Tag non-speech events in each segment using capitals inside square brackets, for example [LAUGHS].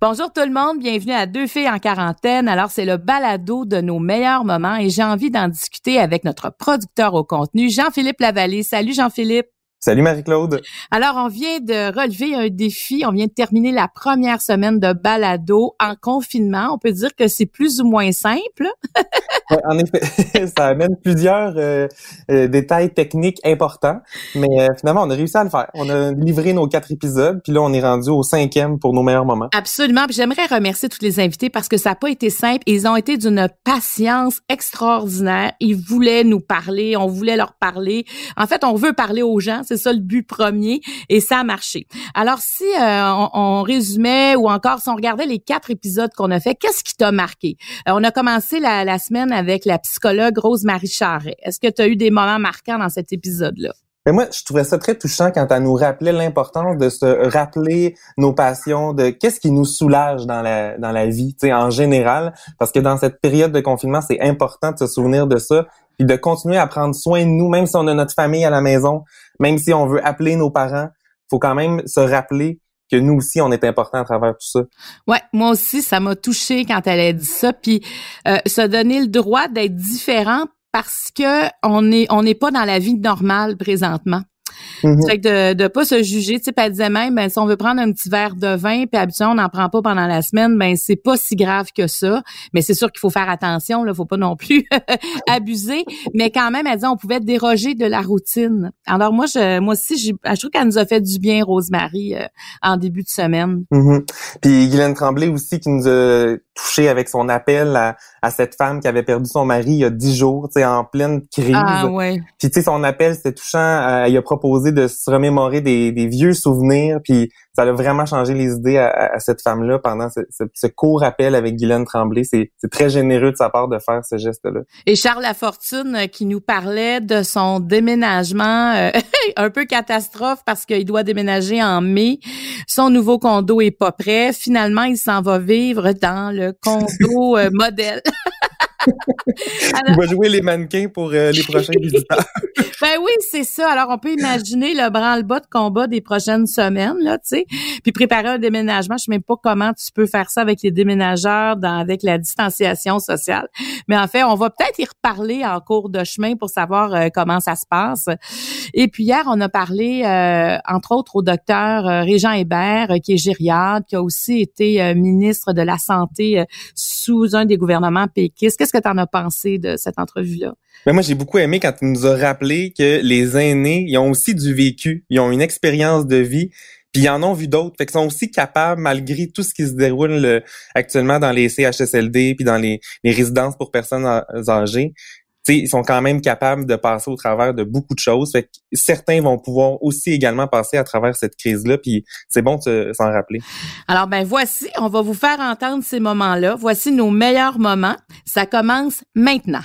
Bonjour tout le monde, bienvenue à Deux filles en quarantaine. Alors c'est le balado de nos meilleurs moments et j'ai envie d'en discuter avec notre producteur au contenu, Jean-Philippe Lavallée. Salut Jean-Philippe. Salut Marie-Claude. Alors, on vient de relever un défi. On vient de terminer la première semaine de balado en confinement. On peut dire que c'est plus ou moins simple. [LAUGHS] en effet, [LAUGHS] ça amène plusieurs euh, euh, détails techniques importants, mais euh, finalement, on a réussi à le faire. On a livré nos quatre épisodes, puis là, on est rendu au cinquième pour nos meilleurs moments. Absolument. j'aimerais remercier tous les invités parce que ça n'a pas été simple. Ils ont été d'une patience extraordinaire. Ils voulaient nous parler, on voulait leur parler. En fait, on veut parler aux gens c'est ça le but premier et ça a marché. Alors si euh, on, résumait ou encore si on regardait les quatre épisodes qu'on a fait, qu'est-ce qui t'a marqué? Euh, On a commencé la, semaine avec la psychologue Rose Marie Charret. Est-ce que tu as eu des moments marquants dans cet épisode-là? Mais moi, je trouvais ça très touchant quand elle nous rappelait l'importance de se rappeler nos passions, de qu'est-ce qui nous soulage dans la dans la vie, tu sais, en général, parce que dans cette période de confinement, c'est important de se souvenir de ça, puis de continuer à prendre soin de nous, même si on a notre famille à la maison, même si on veut appeler nos parents, faut quand même se rappeler que nous aussi on est important à travers tout ça. Ouais, moi aussi ça m'a touché quand elle a dit ça puis euh, se donner le droit d'être différent parce que on est on n'est pas dans la vie normale présentement. Mm Fait que de de pas se juger, tu sais, elle disait même ben si on veut prendre un petit verre de vin puis habituellement on n'en prend pas pendant la semaine, ben c'est pas si grave que ça, mais c'est sûr qu'il faut faire attention là, faut pas non plus [LAUGHS] abuser, mais quand même elle disait on pouvait déroger de la routine. Alors moi je moi aussi je trouve qu'elle nous a fait du bien Rosemary euh, en début de semaine. Mm Puis Guylaine Tremblay aussi qui nous a touché avec son appel à, à cette femme qui avait perdu son mari il y a dix jours, tu sais en pleine crise. Ah ouais. Puis tu sais son appel c'était touchant, euh, il a proposé de se remémorer des, vieux souvenirs, puis ça a vraiment changé les idées à, cette femme-là pendant ce, court appel avec Guylaine Tremblay. C'est très généreux de sa part de faire ce geste-là. Et Charles Lafortune euh, qui nous parlait de son déménagement euh, [LAUGHS] un peu catastrophe parce qu'il doit déménager en mai. Son nouveau condo est pas prêt. Finalement, il s'en va vivre dans le condo euh, modèle. [LAUGHS] Il va jouer les mannequins pour euh, les prochains visiteurs. [LAUGHS] ben oui, c'est ça. Alors, on peut imaginer le branle-bas de combat des prochaines semaines, là, tu sais. Puis préparer un déménagement. Je sais même pas comment tu peux faire ça avec les déménageurs, dans, avec la distanciation sociale. Mais en fait, on va peut-être y reparler en cours de chemin pour savoir euh, comment ça se passe. Et puis hier, on a parlé, euh, entre autres, au docteur Régent Hébert, qui est gériade, qui a aussi été ministre de la Santé sous un des gouvernements péquistes. Qu'est-ce que tu en as pensé de cette entrevue-là? Ben moi, j'ai beaucoup aimé quand tu nous as rappelé que les aînés, ils ont aussi du vécu, ils ont une expérience de vie, puis ils en ont vu d'autres. Fait qu'ils sont aussi capables, malgré tout ce qui se déroule actuellement dans les CHSLD puis dans les, résidences pour personnes âgées, ils sont quand même capables de passer au travers de beaucoup de choses. Fait que certains vont pouvoir aussi également passer à travers cette crise-là, puis c'est bon de s'en rappeler. Alors ben voici, on va vous faire entendre ces moments-là. Voici nos meilleurs moments. Ça commence maintenant.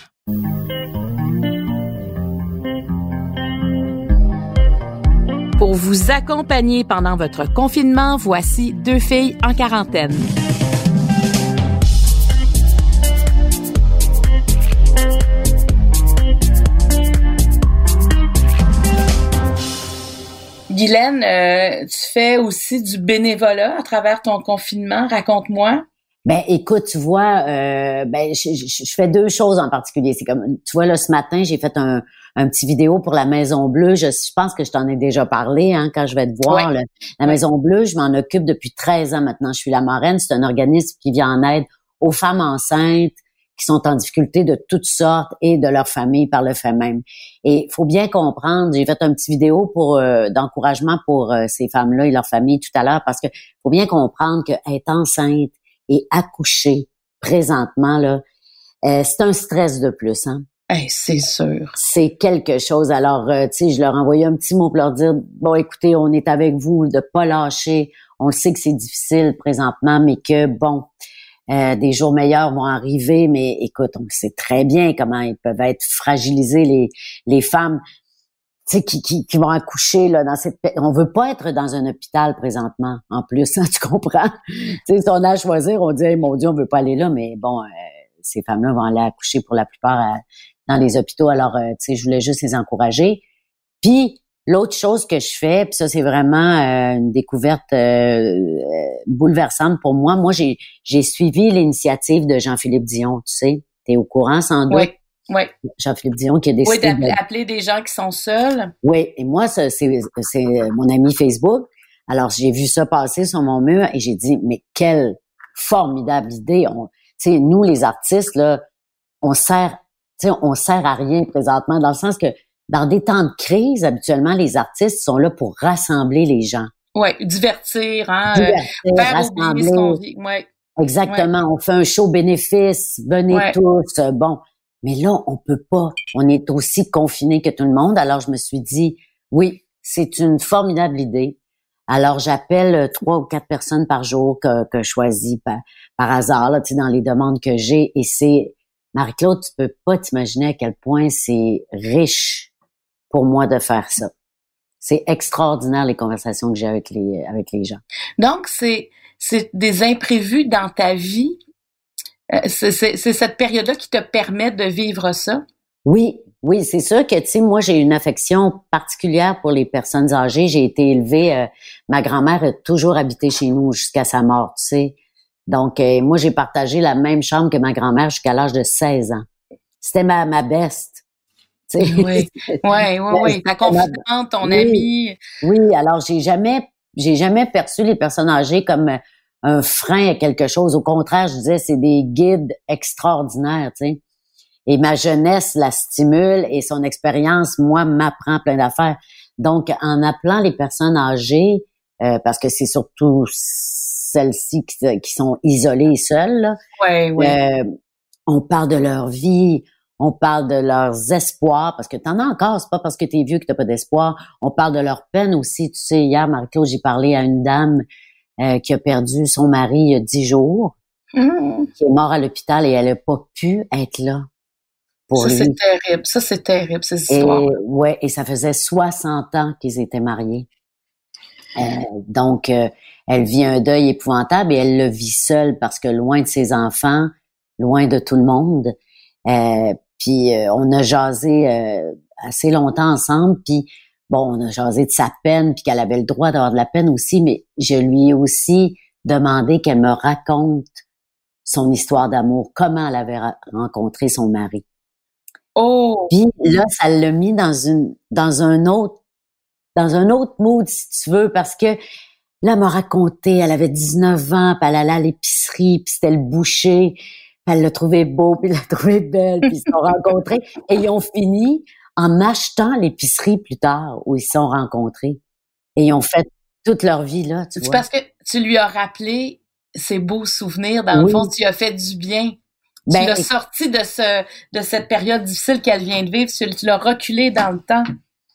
Pour vous accompagner pendant votre confinement, voici deux filles en quarantaine. Guylaine, euh, tu fais aussi du bénévolat à travers ton confinement. Raconte-moi. Ben écoute, tu vois, euh, ben je, fais deux choses en particulier. C'est comme, tu vois là ce matin, j'ai fait un, un petit vidéo pour la Maison Bleue. Je, pense que je t'en ai déjà parlé hein, quand je vais te voir. la Maison Bleue, je m'en occupe depuis 13 ans maintenant. Je suis la marraine. C'est un organisme qui vient en aide aux femmes enceintes, qui sont en difficulté de toutes sortes et de leur famille par le fait même. Et il faut bien comprendre, j'ai fait un petit vidéo pour euh, d'encouragement pour euh, ces femmes-là et leurs familles tout à l'heure parce que faut bien comprendre que être enceinte et accoucher présentement là, euh, c'est un stress de plus, hein. c'est sûr. C'est quelque chose. Alors, tu sais, je leur envoyé un petit mot pour leur dire, bon, écoutez, on est avec vous, de pas lâcher. On le sait que c'est difficile présentement, mais que, bon, euh, des jours meilleurs vont arriver, mais écoute, on sait très bien comment ils peuvent être fragilisés les les femmes. Tu sais, qui, qui, qui, vont accoucher là dans cette on veut pas être dans un hôpital présentement en plus [LAUGHS] hein, tu comprends? Tu sais si on a à choisir on dit mon dieu on veut pas aller là mais bon euh, ces femmes-là vont aller accoucher pour la plupart euh, dans les hôpitaux alors tu sais je voulais juste les encourager puis L'autre chose que je fais, puis ça c'est vraiment euh, une découverte euh, bouleversante pour moi. Moi j'ai j'ai suivi l'initiative de Jean-Philippe Dion, tu sais, tu es au courant sans doute? Oui. Oui. Jean-Philippe Dion qui a décidé oui, d'appeler des gens qui sont seuls. Oui, et moi c'est c'est mon ami Facebook. Alors j'ai vu ça passer sur mon mur et j'ai dit mais quelle formidable idée. On, tu sais, nous les artistes là, on sert, tu sais, on sert à rien présentement dans le sens que dans des temps de crise, habituellement, les artistes sont là pour rassembler les gens. Oui, divertir, hein, euh, faire rassembler. Ce ouais. Exactement. On fait un show bénéfice, venez tous. Euh, bon, mais là, on peut pas. On est aussi confiné que tout le monde. Alors, je me suis dit, oui, c'est une formidable idée. Alors, j'appelle euh, trois ou quatre personnes par jour que, que je choisis par, par hasard, là, dans les demandes que j'ai. Et c'est, Marie-Claude, tu peux pas t'imaginer à quel point c'est riche pour moi de faire ça. C'est extraordinaire les conversations que j'ai avec les avec les gens. Donc c'est c'est des imprévus dans ta vie. Euh, c'est cette période-là qui te permet de vivre ça? Oui, oui, c'est sûr que tu sais moi j'ai une affection particulière pour les personnes âgées. J'ai été élevée euh, ma grand-mère a toujours habité chez nous jusqu'à sa mort, tu sais. Donc euh, moi j'ai partagé la même chambre que ma grand-mère jusqu'à l'âge de 16 ans. C'était ma ma beste. [LAUGHS] Oui, oui, oui, oui. Ta confidente, ton ami. Oui, alors j'ai jamais, j'ai jamais perçu les personnes âgées comme euh, un frein à quelque chose. Au contraire, je disais, c'est des guides extraordinaires, tu sais. Et ma jeunesse la stimule et son expérience, moi, m'apprend plein d'affaires. Donc, en appelant les personnes âgées, euh, parce que c'est surtout celles-ci qui, sont isolées et seules, ouais, ouais. Euh, on parle de leur vie, on parle de leurs espoirs, parce que t'en as encore, c'est pas parce que t'es vieux que t'as pas d'espoir. On parle de leur peine aussi. Tu sais, hier, Marco, j'ai parlé à une dame euh, qui a perdu son mari il y a dix jours, mmh. qui est mort à l'hôpital et elle a pas pu être là. Pour ça, c'est terrible. Ça, c'est terrible, ces histoires. Et, ouais, et ça faisait 60 ans qu'ils étaient mariés. Euh, donc, euh, elle vit un deuil épouvantable et elle le vit seule parce que loin de ses enfants, loin de tout le monde, euh, puis euh, on a jasé euh, assez longtemps ensemble. Puis bon, on a jasé de sa peine, puis qu'elle avait le droit d'avoir de la peine aussi. Mais je lui ai aussi demandé qu'elle me raconte son histoire d'amour, comment elle avait rencontré son mari. Oh. Puis là, ça l'a mis dans une dans un autre dans un autre mood si tu veux parce que là elle m'a raconté, elle avait 19 ans, puis elle allait à l'épicerie, puis c'était le boucher, elle l'a trouvé beau, puis elle l'a trouvé belle, puis ils se sont [LAUGHS] rencontrés. Et ils ont fini en achetant l'épicerie plus tard où ils se sont rencontrés. Et ils ont fait toute leur vie là, tu vois. parce que tu lui as rappelé ces beaux souvenirs. Dans le fond, tu as fait du bien. tu ben, l'as sorti de ce de cette période difficile qu'elle vient de vivre. Tu l'as reculé dans le temps.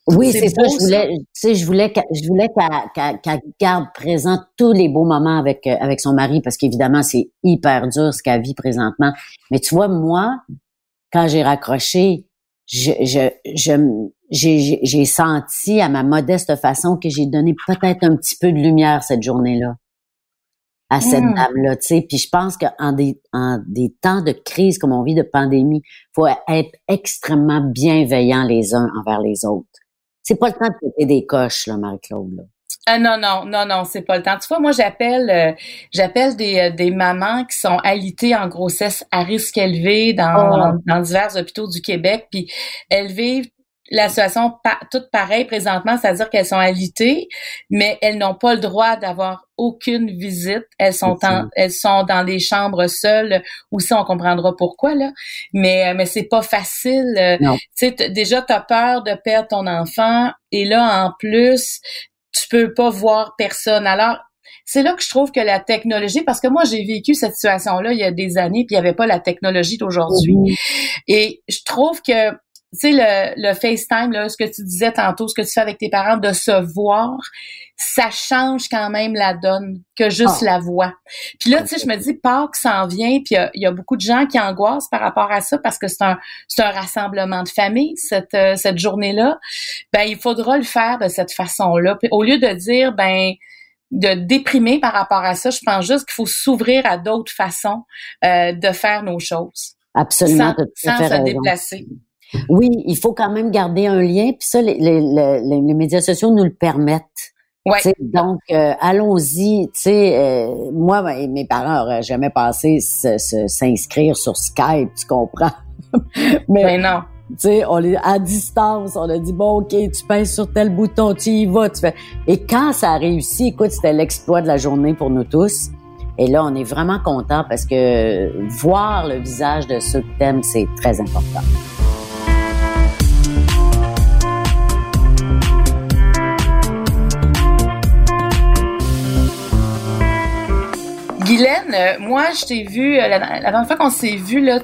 Oui, c'est ça. Je voulais, tu sais, je voulais, je voulais qu'elle garde présent tous les beaux moments avec euh, avec son mari, parce qu'évidemment, c'est hyper dur ce qu'elle vit présentement. Mais tu vois, moi, quand j'ai raccroché, je, je, j'ai, j'ai senti à ma modeste façon que j'ai donné peut-être un petit peu de lumière cette journée-là à cette mmh. dame-là, tu sais. Puis je pense qu'en des, en des temps de crise comme on vit de pandémie, faut être extrêmement bienveillant les uns envers les autres. C'est pas le temps de péter des coches, là, Marie-Claude. Ah non, non, non, non, c'est pas le temps. Tu vois, moi, j'appelle euh, j'appelle des, euh, des mamans qui sont alitées en grossesse à risque élevé dans, oh. dans, divers hôpitaux du Québec, puis elles vivent la situation pa toute pareille présentement, c'est-à-dire qu'elles sont alitées, mais elles n'ont pas le droit d'avoir aucune visite. Elles sont en, elles sont dans des chambres seules. Aussi, on comprendra pourquoi là. Mais mais c'est pas facile. Tu sais, déjà t'as peur de perdre ton enfant et là en plus tu peux pas voir personne. Alors c'est là que je trouve que la technologie, parce que moi j'ai vécu cette situation-là il y a des années, puis il y avait pas la technologie d'aujourd'hui. Et je trouve que tu sais, le, le FaceTime, là, ce que tu disais tantôt, ce que tu fais avec tes parents, de se voir, ça change quand même la donne que juste ah. la voix. Puis là, tu sais, je me dis, Pâques s'en vient, puis il y, a beaucoup de gens qui angoissent par rapport à ça parce que c'est un, c'est un rassemblement de famille, cette, euh, cette journée-là. Ben, il faudra le faire de cette façon-là. Puis au lieu de dire, ben, de déprimer par rapport à ça, je pense juste qu'il faut s'ouvrir à d'autres façons euh, de faire nos choses. Absolument. Sans, sans se déplacer. Oui, il faut quand même garder un lien, puis ça, les, les, les, médias sociaux nous le permettent. Ouais. donc, euh, allons-y. Tu sais, euh, moi, ben, mes parents n'auraient jamais pensé s'inscrire sur Skype, tu comprends? [LAUGHS] Mais non. Tu sais, on est à distance, on a dit bon, ok, tu pèses sur tel bouton, tu y vas, tu fais. Et quand ça a réussi, écoute, c'était l'exploit de la journée pour nous tous. Et là, on est vraiment content parce que voir le visage de ceux que t'aimes, c'est très important. Guylaine, euh, moi, je t'ai vu, euh, la, la dernière fois qu'on s'est vu, là,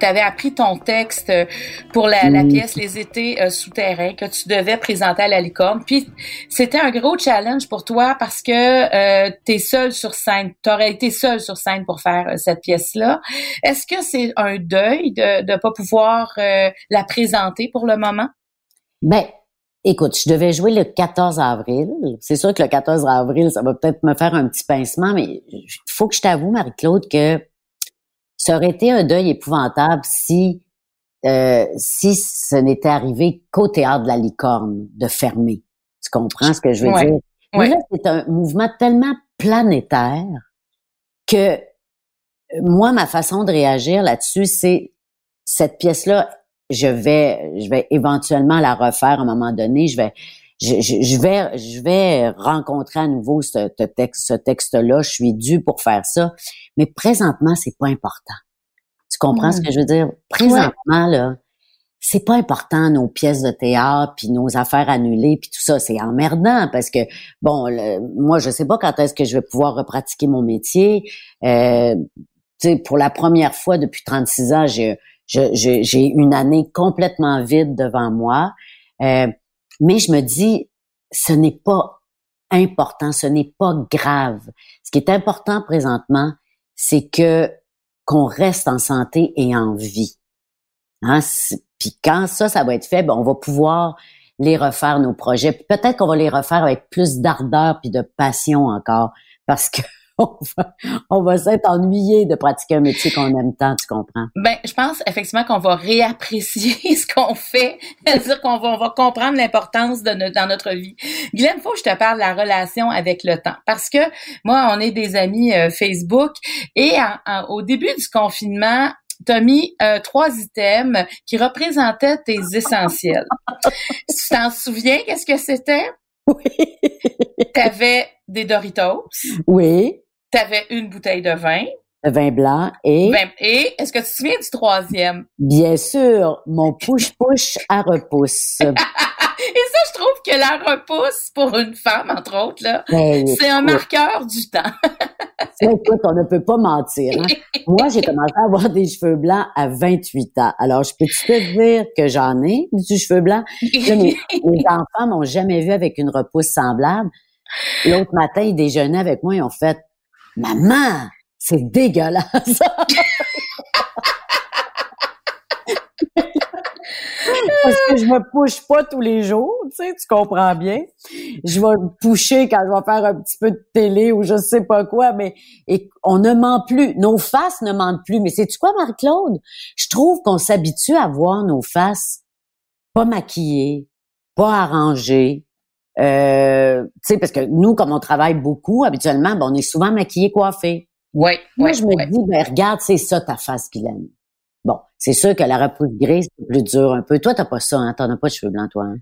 tu avais appris ton texte euh, pour la, pièce Les étés souterrains que tu devais présenter à la licorne. Puis c'était un gros challenge pour toi parce que tu es seule sur scène. Tu aurais été seule sur scène pour faire cette pièce-là. Est-ce que c'est un deuil de ne pas pouvoir la présenter pour le moment? Ben, Écoute, je devais jouer le 14 avril. C'est sûr que le 14 avril, ça va peut-être me faire un petit pincement, mais il faut que je t'avoue, Marie-Claude, que ça aurait été un deuil épouvantable si euh, si ce n'était arrivé qu'au théâtre de la licorne de fermer. Tu comprends ce que je veux dire? Mais là, c'est un mouvement tellement planétaire que moi, ma façon de réagir là-dessus, c'est cette pièce-là je vais, je vais éventuellement la refaire à un moment donné. Je vais, je, je, vais, je vais rencontrer à nouveau ce, texte, ce texte-là. Je suis due pour faire ça. Mais présentement, c'est pas important. Tu comprends ce que je veux dire? Présentement, là, c'est pas important nos pièces de théâtre puis nos affaires annulées puis tout ça c'est emmerdant parce que bon moi je sais pas quand est-ce que je vais pouvoir repratiquer mon métier euh, tu sais pour la première fois depuis 36 ans j'ai j'ai une année complètement vide devant moi. Euh, mais je me dis, ce n'est pas important, ce n'est pas grave. Ce qui est important présentement, c'est que qu'on reste en santé et en vie. Hein? Puis quand ça, ça va être fait, ben, on va pouvoir les refaire nos projets. Peut-être qu'on va les refaire avec plus d'ardeur puis de passion encore, parce que [LAUGHS] on va, s'être ennuyé de pratiquer un métier qu'on aime tant, tu comprends? Ben, je pense effectivement qu'on va réapprécier [LAUGHS] ce qu'on fait, [LAUGHS] c'est-à-dire qu'on va, on va comprendre l'importance de notre, dans notre vie. Guylaine, faut que je te parle de la relation avec le temps, parce que moi, on est des amis euh, Facebook, et au début du confinement, tu as mis euh, trois items qui représentaient tes essentiels. tu t'en souviens, qu'est-ce que c'était? Oui. tu avais des Doritos. Oui. Tu avais une bouteille de vin. De vin blanc et... et est-ce que tu te souviens du troisième? Bien sûr, mon push-push à repousse. [LAUGHS] Et ça, je trouve que la repousse pour une femme, entre autres, là, ben, c'est un marqueur du temps. écoute, on ne peut pas mentir. Hein. [LAUGHS] Moi, j'ai commencé à avoir des cheveux blancs à 28 ans. Alors, je peux te dire que j'en ai du cheveu blanc? [LAUGHS] mes, enfants m'ont jamais vu avec une repousse semblable. L'autre matin, ils déjeunaient avec moi et ont fait Maman, c'est dégueulasse. Parce que je me push pas tous les jours, tu sais, tu comprends bien. Je vais me pusher quand je vais faire un petit peu de télé ou je sais pas quoi, mais et on ne ment plus. Nos faces ne mentent plus. Mais c'est-tu quoi, Marie-Claude? Je trouve qu'on s'habitue à voir nos faces pas maquillées, pas arrangées, euh, tu sais, parce que nous, comme on travaille beaucoup, habituellement, ben, on est souvent maquillés, coiffés. Oui, Moi, je me dis, ben, regarde, c'est ça ta face, Guylaine. Bon, c'est sûr que la repousse grise, c'est plus dur un peu. Toi, t'as pas ça, hein? T'en as pas de cheveux blancs, toi, hein?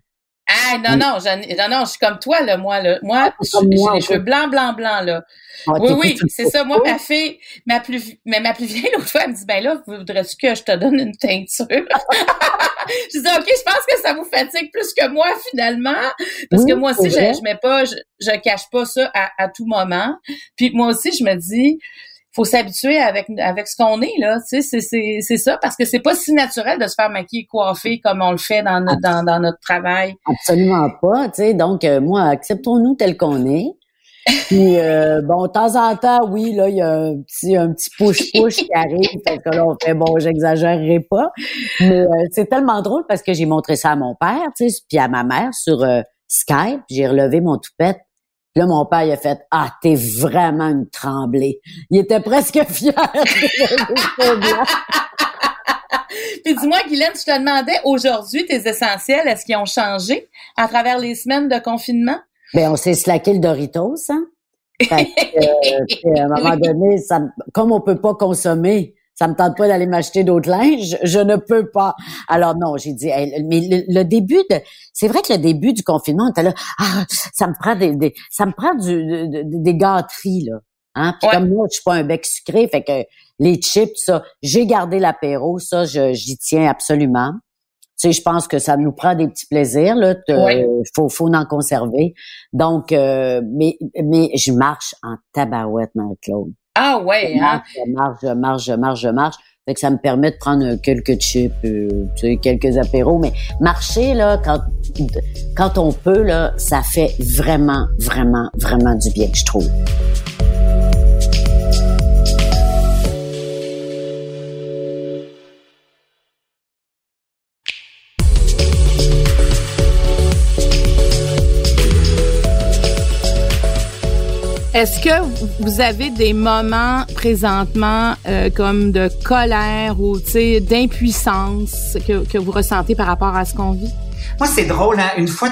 Ah non, non, non, non, je suis comme toi, là, moi, là. Moi, j'ai les cheveux blancs, blancs, blancs, là. Ah, oui, oui, c'est ça. Moi, ma fille, ma plus, mais ma plus vieille, [LAUGHS] l'autre fois, elle me dit, ben là, voudrais-tu que je te donne une teinture? [LAUGHS] je dis, OK, je pense que ça vous fatigue plus que moi, finalement. Parce que moi aussi, je, je mets pas, je, je cache pas ça à, à tout moment. Puis moi aussi, je me dis, faut s'habituer avec avec ce qu'on est là, tu sais, c'est c'est ça parce que c'est pas si naturel de se faire maquiller, coiffer comme on le fait dans notre dans, dans notre travail. Absolument pas, tu sais. Donc euh, moi, acceptons-nous tel qu'on est. Puis euh, bon, de temps en temps, oui, là, il y a un petit un petit push push qui arrive parce que là on fait bon, j'exagérerai pas, mais euh, c'est tellement drôle parce que j'ai montré ça à mon père, tu sais, puis à ma mère sur Skype, j'ai relevé mon toupette Là, mon père, il a fait, ah, t'es vraiment une tremblée. Il était presque [LAUGHS] fier. Puis dis-moi, Guylaine, je te demandais aujourd'hui tes essentiels, est-ce qu'ils ont changé à travers les semaines de confinement? Ben, on s'est slaqué le Doritos, hein? Fait que, euh, à un moment [LAUGHS] donné, ça, comme on peut pas consommer, ça me tente pas d'aller m'acheter d'autres linges, je ne peux pas. Alors non, j'ai dit, mais le, début de, c'est vrai que le début du confinement, on était là, ah, ça me prend des, ça me prend du, des gâteries là. Hein? Puis comme moi, je suis pas un bec sucré, fait que les chips, ça, j'ai gardé l'apéro, ça, j'y tiens absolument. Tu sais, je pense que ça nous prend des petits plaisirs, là. faut, faut en conserver. Donc, euh, mais, mais je marche en tabarouette, Marie-Claude. Ah ouais, hein? Je marche, je marche, je marche, je marche. Fait que ça me permet de prendre quelques chips, euh, tu sais, quelques apéros. Mais marcher, là, quand, quand on peut, là, ça fait vraiment, vraiment, vraiment du bien, je trouve. Est-ce que vous avez des moments présentement euh, comme de colère ou d'impuissance que, que vous ressentez par rapport à ce qu'on vit? Moi, c'est drôle. Hein? Une fois,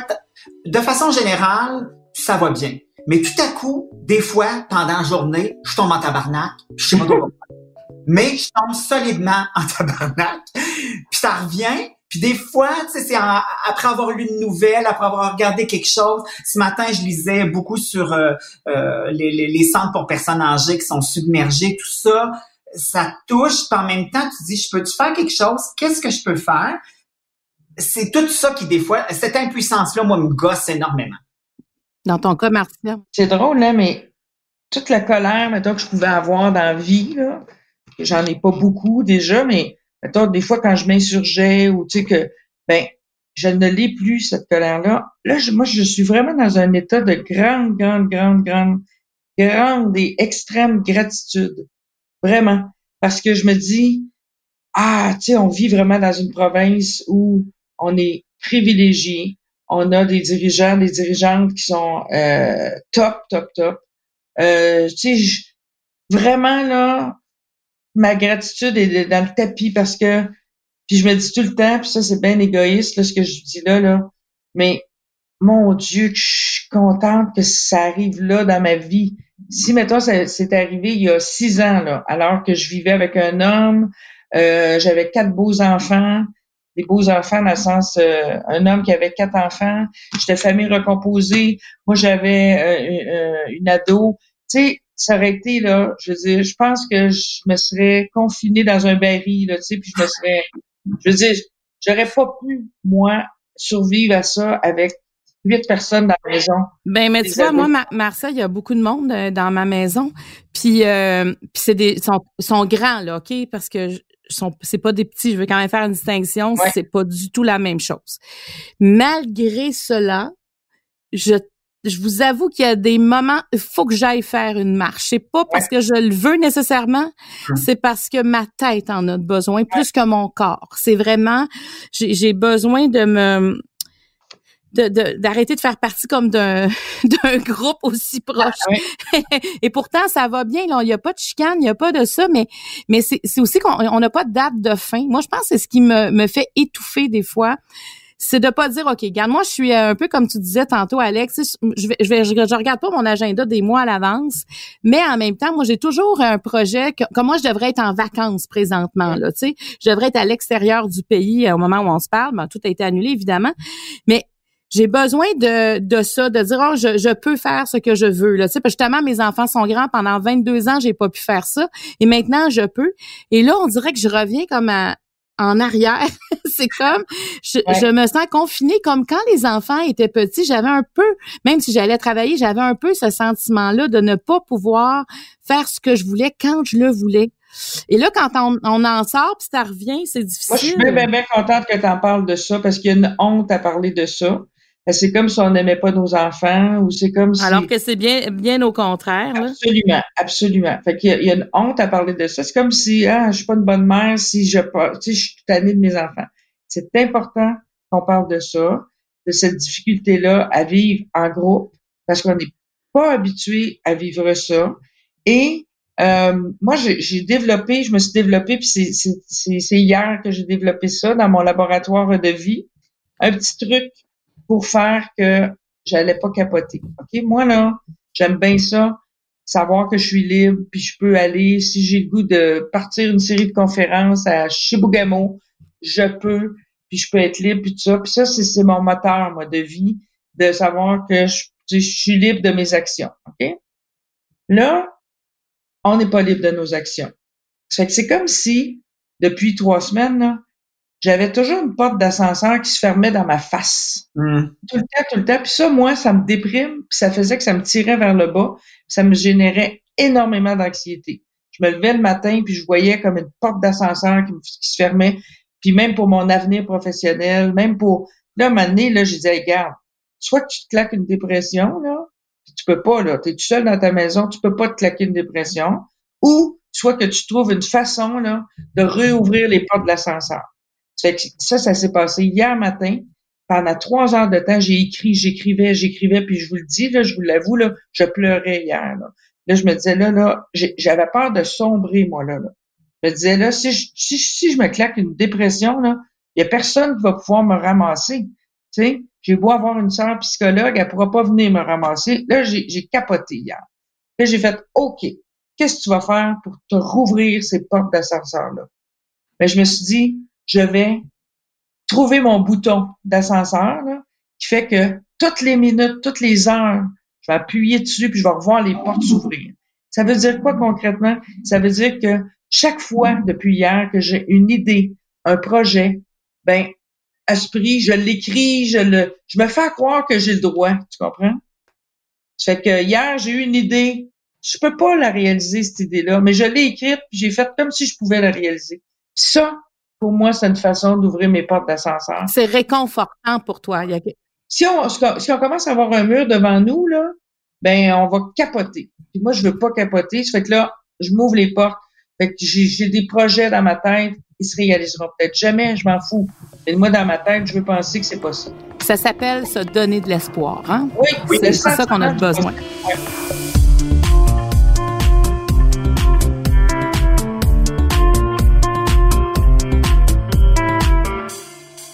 de façon générale, ça va bien. Mais tout à coup, des fois, pendant la journée, je tombe en tabarnak. Je sais pas [LAUGHS] Mais je tombe solidement en tabarnak. Puis ça revient. Puis des fois, tu sais, c'est après avoir lu une nouvelle, après avoir regardé quelque chose. Ce matin, je lisais beaucoup sur euh, euh, les, les, centres pour personnes âgées qui sont submergées, tout ça. Ça touche, puis en même temps, tu dis, je peux-tu faire quelque chose? Qu'est-ce que je peux faire? C'est tout ça qui, des fois, cette impuissance-là, moi, me gosse énormément. Dans ton cas, Martina? C'est drôle, là, mais toute la colère, maintenant que je pouvais avoir dans la vie, là, j'en ai pas beaucoup déjà, mais des fois, quand je m'insurgeais ou tu sais que, ben, je ne l'ai plus, cette colère-là. Là, moi, je suis vraiment dans un état de grande, grande, grande, grande, grande et extrême gratitude. Vraiment. Parce que je me dis, ah, tu sais, on vit vraiment dans une province où on est privilégié. On a des dirigeants, des dirigeantes qui sont euh, top, top, top. Euh, tu sais, vraiment là, ma gratitude est dans le tapis parce que puis je me dis tout le temps, puis ça c'est bien égoïste là, ce que je dis là là, mais mon Dieu que je suis contente que ça arrive là dans ma vie. Si mettons c'est arrivé il y a six ans là, alors que je vivais avec un homme, euh, j'avais quatre beaux enfants, des beaux enfants dans le sens euh, un homme qui avait quatre enfants, j'étais famille recomposée, moi j'avais euh, une ado, tu sais ça aurait été, là, je veux dire, je pense que je me serais confinée dans un baril, là, tu sais, puis je me serais, je veux dire, j'aurais pas pu, moi, survivre à ça avec huit personnes dans la maison. Ben, mais tu vois, moi, Marcel, il y a beaucoup de monde euh, dans ma maison, puis, euh, puis c'est des, sont, sont grands, là, OK, parce que sont, c'est pas des petits, je veux quand même faire une distinction, c'est pas du tout la même chose. Malgré cela, je je vous avoue qu'il y a des moments, il faut que j'aille faire une marche. C'est pas parce que je le veux nécessairement, c'est parce que ma tête en a besoin plus que mon corps. C'est vraiment, j'ai besoin de me d'arrêter de, faire partie comme d'un [LAUGHS] d'un groupe aussi proche. [LAUGHS] Et pourtant, ça va bien. Il n'y a pas de chicane, il n'y a pas de ça, mais mais c'est aussi qu'on n'a pas de date de fin. Moi, je pense que c'est ce qui me, me fait étouffer des fois c'est de pas dire, OK, regarde, moi, je suis euh, un peu comme tu disais tantôt, Alex, je vais, je vais, je, regarde pas mon agenda des mois à l'avance, mais en même temps, moi, j'ai toujours un projet que, comme moi, je devrais être en vacances présentement, là, tu sais. Je devrais être à l'extérieur du pays euh, au moment où on se parle. Ben, tout a été annulé, évidemment. Mais j'ai besoin de, de ça, de dire oh, je, je peux faire ce que je veux là, tu sais justement mes enfants sont grands pendant 22 ans, j'ai pas pu faire ça et maintenant je peux. Et là on dirait que je reviens comme à, en arrière. [LAUGHS] c'est comme, je, je, me sens confinée comme quand les enfants étaient petits, j'avais un peu, même si j'allais travailler, j'avais un peu ce sentiment-là de ne pas pouvoir faire ce que je voulais quand je le voulais. Et là, quand on, on en sort, puis ça revient, c'est difficile. Moi, je suis bien, bien, contente que tu en parles de ça, parce qu'il y a une honte à parler de ça. Ben, c'est comme si on n'aimait pas nos enfants ou c'est comme si... Alors que c'est bien, bien au contraire. Absolument, absolument. Fait qu'il y, a, il y a une honte à parler de ça. C'est comme si, ah, je suis pas une bonne mère si je, tu sais, je suis tannée de mes enfants. C'est important qu'on parle de ça, de cette difficulté-là à vivre en groupe parce qu'on n'est pas habitué à vivre ça. Et Euh, moi, j'ai développé, je me suis développé, puis c'est hier que j'ai développé ça dans mon laboratoire de vie, un petit truc pour faire que j'allais pas capoter. OK? Moi, là, j'aime bien ça, savoir que je suis libre, puis je peux aller, si j'ai le goût de partir une série de conférences à Chibougamau, je peux, puis je peux être libre, puis tout ça. Puis ça, c'est mon moteur, moi, de vie, de savoir que je, je suis libre de mes actions. OK? Là, on n'est pas libre de nos actions. fait que c'est comme si, depuis trois semaines, j'avais toujours une porte d'ascenseur qui se fermait dans ma face. Hmm. Tout le temps, tout le temps. Puis ça, moi, ça me déprime, puis ça faisait que ça me tirait vers le bas, ça me générait énormément d'anxiété. Je me levais le matin, puis je voyais comme une porte d'ascenseur qui, se fermait. Puis même pour mon avenir professionnel, même pour... Là, un moment donné, là, je disais, regarde, soit que tu te claques une dépression, là, tu peux pas, là, tu es tout seul dans ta maison, tu peux pas te claquer une dépression, ou soit que tu trouves une façon, là, de réouvrir les portes de l'ascenseur. Ça, ça s'est passé hier matin. Pendant trois heures de temps, j'ai écrit, j'écrivais, j'écrivais, puis je vous le dis, là, je vous l'avoue, là, je pleurais hier. Là. là, je me disais, là, là, j'avais peur de sombrer, moi, là. là. Je me disais, là, si je, si, si me claque une dépression, là, il y a personne qui va pouvoir me ramasser. Tu sais, j'ai beau avoir une sœur psychologue, elle pourra pas venir me ramasser. Là, j'ai capoté hier. Là, j'ai fait, OK, qu'est-ce que tu vas faire pour te rouvrir ces portes d'ascenseur-là? Ben, je me suis dit, je vais trouver mon bouton d'ascenseur, qui fait que toutes les minutes, toutes les heures, je vais appuyer dessus puis je vais revoir les portes s'ouvrir. Ça veut dire quoi concrètement? Ça veut dire que chaque fois depuis hier que j'ai une idée, un projet, ben esprit, je l'écris, je le, je me fais croire que j'ai le droit, tu comprends? Ça fait que hier, j'ai eu une idée, je peux pas la réaliser, cette idée-là, mais je l'ai écrite, puis j'ai fait comme si je pouvais la réaliser. ça, pour moi, c'est une façon d'ouvrir mes portes d'ascenseur. C'est réconfortant pour toi. Si, on, si on commence à avoir un mur devant nous, là, ben, on va capoter. Puis moi, je veux pas capoter. Ça fait que là, je m'ouvre les portes. Fait que j'ai des projets dans ma tête ils se réaliseront peut-être jamais, je m'en fous. Mais moi, dans ma tête, je veux penser que c'est possible. Ça s'appelle se donner de l'espoir, hein? Oui, c'est ça qu'on a besoin.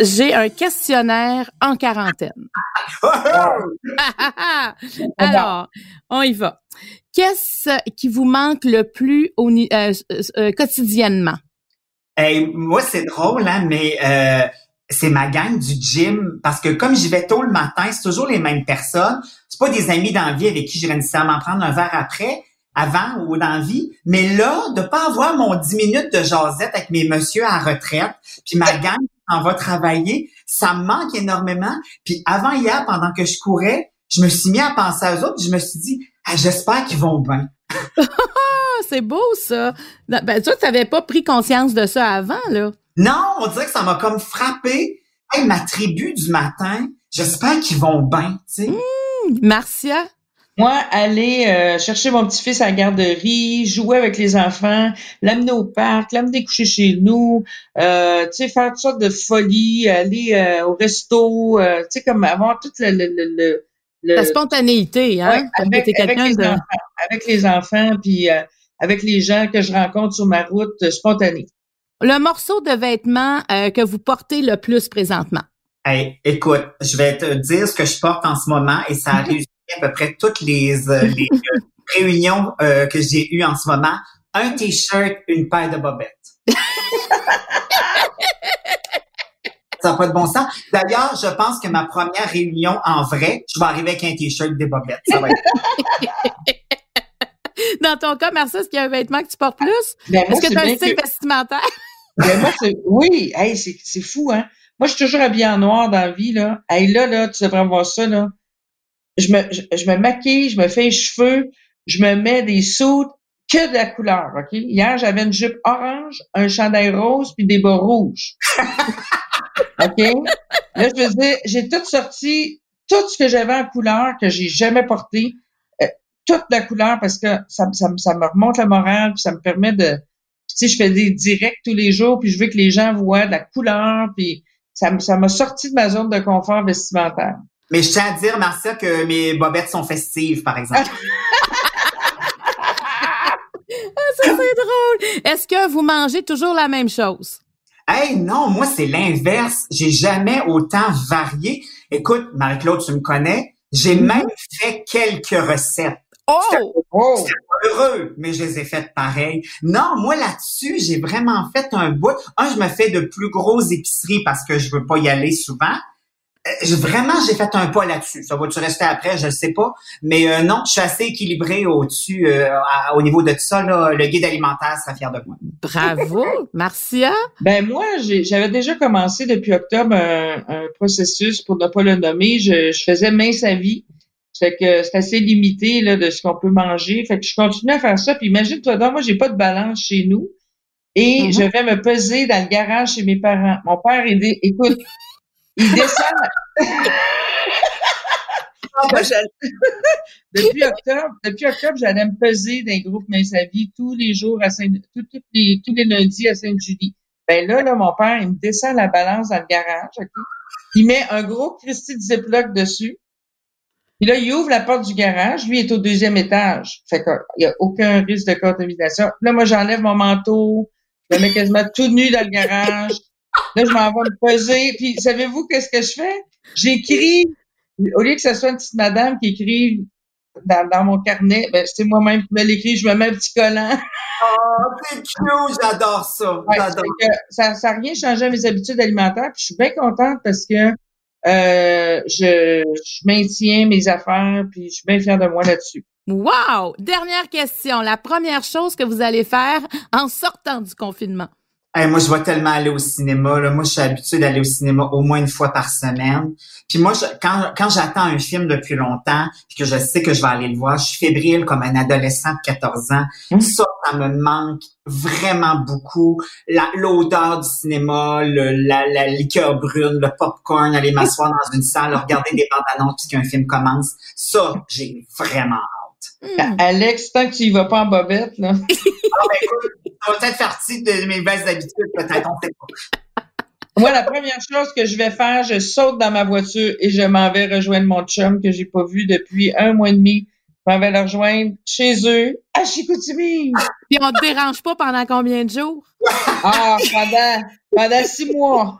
J'ai un questionnaire en quarantaine. [LAUGHS] Alors, on y va. Qu'est-ce qui vous manque le plus au, euh, euh, quotidiennement? moi, c'est drôle, hein, mais euh, c'est ma gang du gym parce que comme j'y vais tôt le matin, c'est toujours les mêmes personnes. C'est pas des amis d'envie avec qui je vais nécessairement prendre un verre après, avant ou d'envie. Mais là, de pas avoir mon 10 minutes de jasette avec mes messieurs à retraite, puis ma [LAUGHS] gang en va travailler, ça me manque énormément. Puis avant hier, pendant que je courais, je me suis mis à penser à eux autres, je me suis dit, ah, j'espère qu'ils vont bien. [LAUGHS] c'est beau ça. Ben toi, tu n'avais pas pris conscience de ça avant là. Non, on dirait que ça m'a comme frappé. Hey, ma tribu du matin, j'espère qu'ils vont bien, tu sais. Mmh, Marcia. Moi, aller euh, chercher mon petit-fils à la garderie, jouer avec les enfants, l'amener au parc, l'amener coucher chez nous, euh, tu sais, faire toutes sortes de folies, aller euh, au resto, tu sais, comme avoir tout le, le, le, la spontanéité, hein? avec, les enfants, puis avec les gens que je rencontre sur ma route euh, spontanée. Le morceau de vêtement euh, que vous portez le plus présentement? Hey, écoute, je vais te dire ce que je porte en ce moment et ça a [LAUGHS] réussi à peu près toutes les, euh, réunions que j'ai eues en ce moment. Un t-shirt, une paire de bobettes. ça n'a pas de bon sens. D'ailleurs, je pense que ma première réunion en vrai, je vais arriver avec un t-shirt des bobettes. Ça va être... [LAUGHS] Dans ton cas, Marcia, est-ce qu'il y a un vêtement que tu portes plus? Ben, est-ce que tu as un style vestimentaire? Ben moi, oui, hey, c'est fou, hein? Moi, je suis toujours habillée en noir dans la vie, là. Hey, là, là, tu devrais voir ça, là. Je me, je, me maquille, je me fais les cheveux, je me mets des soutes, que de la couleur, OK? Hier, j'avais une jupe orange, un chandail rose, puis des bas rouges. [LAUGHS] OK? Là, je veux dire, j'ai tout sorti, tout ce que j'avais en couleur que j'ai jamais porté toute la couleur parce que ça, ça, ça me remonte le moral, puis ça me permet de... Sais, je fais des directs tous les jours, puis je veux que les gens voient de la couleur, puis ça, ça m'a sorti de ma zone de confort vestimentaire. Mais je tiens à dire, Marcia, que mes bobettes sont festives, par exemple. [LAUGHS] drôle. Est-ce que vous mangez toujours la même chose? Hey, non, moi, c'est l'inverse. J'ai jamais autant varié. Écoute, Marie-Claude, tu me connais. J'ai mm-hmm. même fait quelques recettes. Oh! oh! heureux, mais je les ai faites pareil. Non, moi là-dessus, j'ai vraiment fait un bout. Un, je me fais de plus grosses épiceries parce que je veux pas y aller souvent. Euh, vraiment, j'ai fait un pas là-dessus. Ça va-tu rester après? Je ne sais pas. Mais euh, non, je suis assez équilibré au-dessus, euh, au niveau de tout ça. Là, le guide alimentaire sera fier de moi. Bravo, [LAUGHS] Marcia? Ben moi, j'avais déjà commencé depuis octobre un, processus, pour ne pas le nommer. Je, je faisais mince à vie. Fait que c'est assez limité là, de ce qu'on peut manger. Fait que je continue à faire ça. Puis imagine-toi donc, moi, j'ai pas de balance chez nous. Et mm-hmm. je vais me peser dans le garage chez mes parents. Mon père, il dit, écoute, il descend. [LAUGHS] depuis octobre, depuis octobre, j'allais me peser d'un groupe Mince à vie tous les jours à Saint, tous, les, tous les lundis à Sainte-Julie. Ben là, là, mon père, il me descend la balance dans le garage, Il met un gros Christy de Ziploc dessus. Puis là, il ouvre la porte du garage. Lui est au deuxième étage. Fait qu'il n'y a aucun risque de contamination. Là, moi, j'enlève mon manteau. Je me mets quasiment tout nu dans le garage. Là, je m'en vais me peser. Puis, savez-vous qu'est-ce que je fais? J'écris, au lieu que ce soit une petite madame qui écrive dans, dans mon carnet, ben, c'est moi-même qui me l'écris, je me mets un petit collant. Oh, c'est cute! J'adore ça. J'adore. ça n'a rien changé à mes habitudes alimentaires. Puis, je suis bien contente parce que euh, je, je maintiens mes affaires, puis je suis bien fière de moi là-dessus. Wow! Dernière question. La première chose que vous allez faire en sortant du confinement? Moi, je vais tellement aller au cinéma. Là. Moi, je suis habituée d'aller au cinéma au moins une fois par semaine. Puis moi, quand, quand j'attends un film depuis longtemps, puis que je sais que je vais aller le voir, je suis fébrile comme un adolescent de 14 ans. Mmh. Ça, ça me manque vraiment beaucoup. L'odeur du cinéma, le, la, la liqueur brune, le popcorn, aller m'asseoir dans une salle, regarder des bandes annonces puis qu'un film commence. Ça, j'ai vraiment Hmm. Alex, tant que tu y vas pas en bobette, là. ah, ben, écoute, ça va peut-être faire partie de mes baisses d'habitude, peut-être, on sait pas. Moi, la première chose que je vais faire, je saute dans ma voiture et je m'en vais rejoindre mon chum que j'ai pas vu depuis un mois et demi. Je m'en vais le rejoindre chez eux, à Chicoutimi. Puis on te dérange pas pendant combien de jours? Ah, pendant, pendant six mois.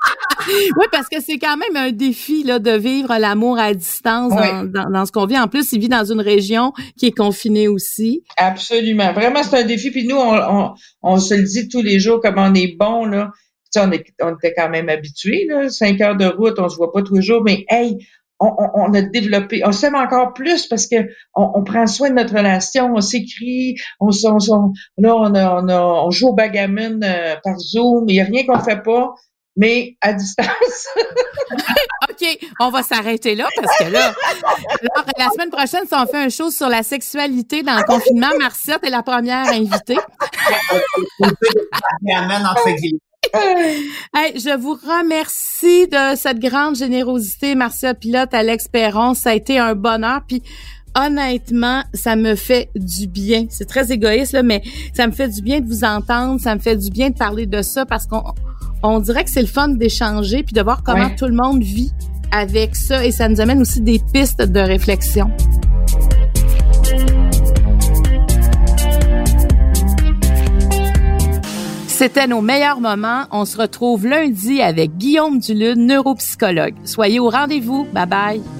[LAUGHS] oui, parce que c'est quand même un défi là, de vivre l'amour à distance dans, ce qu'on vit. En plus, il vit dans une région qui est confinée aussi. Absolument. Vraiment, c'est un défi. Puis nous, on, on, se le dit tous les jours comme on est bon. Là. on, est, on était quand même habitués. Cinq heures de route, on se voit pas tous les jours. Mais hey, on, on, a développé, on s'aime encore plus parce que on, prend soin de notre relation, on s'écrit, on, on, là on, a, on, joue au bagamon euh, par Zoom, il n'y a rien qu'on fait pas mais à distance. [LAUGHS] OK, on va s'arrêter là parce que là, la semaine prochaine, si on fait un show sur la sexualité dans le confinement, Marcette est la première invitée. [LAUGHS] [LAUGHS] je vous remercie de cette grande générosité, Marcia Pilote, Alex Perron. Ça a été un bonheur. Puis honnêtement, ça me fait du bien. C'est très égoïste, là, mais ça me fait du bien de vous entendre. Ça me fait du bien de parler de ça parce qu'on on dirait que c'est le fun d'échanger puis de voir comment tout le monde vit avec ça et ça nous amène aussi des pistes de réflexion. C'était nos meilleurs moments. On se retrouve lundi avec Guillaume Duluth, neuropsychologue. Soyez au rendez-vous. Bye bye.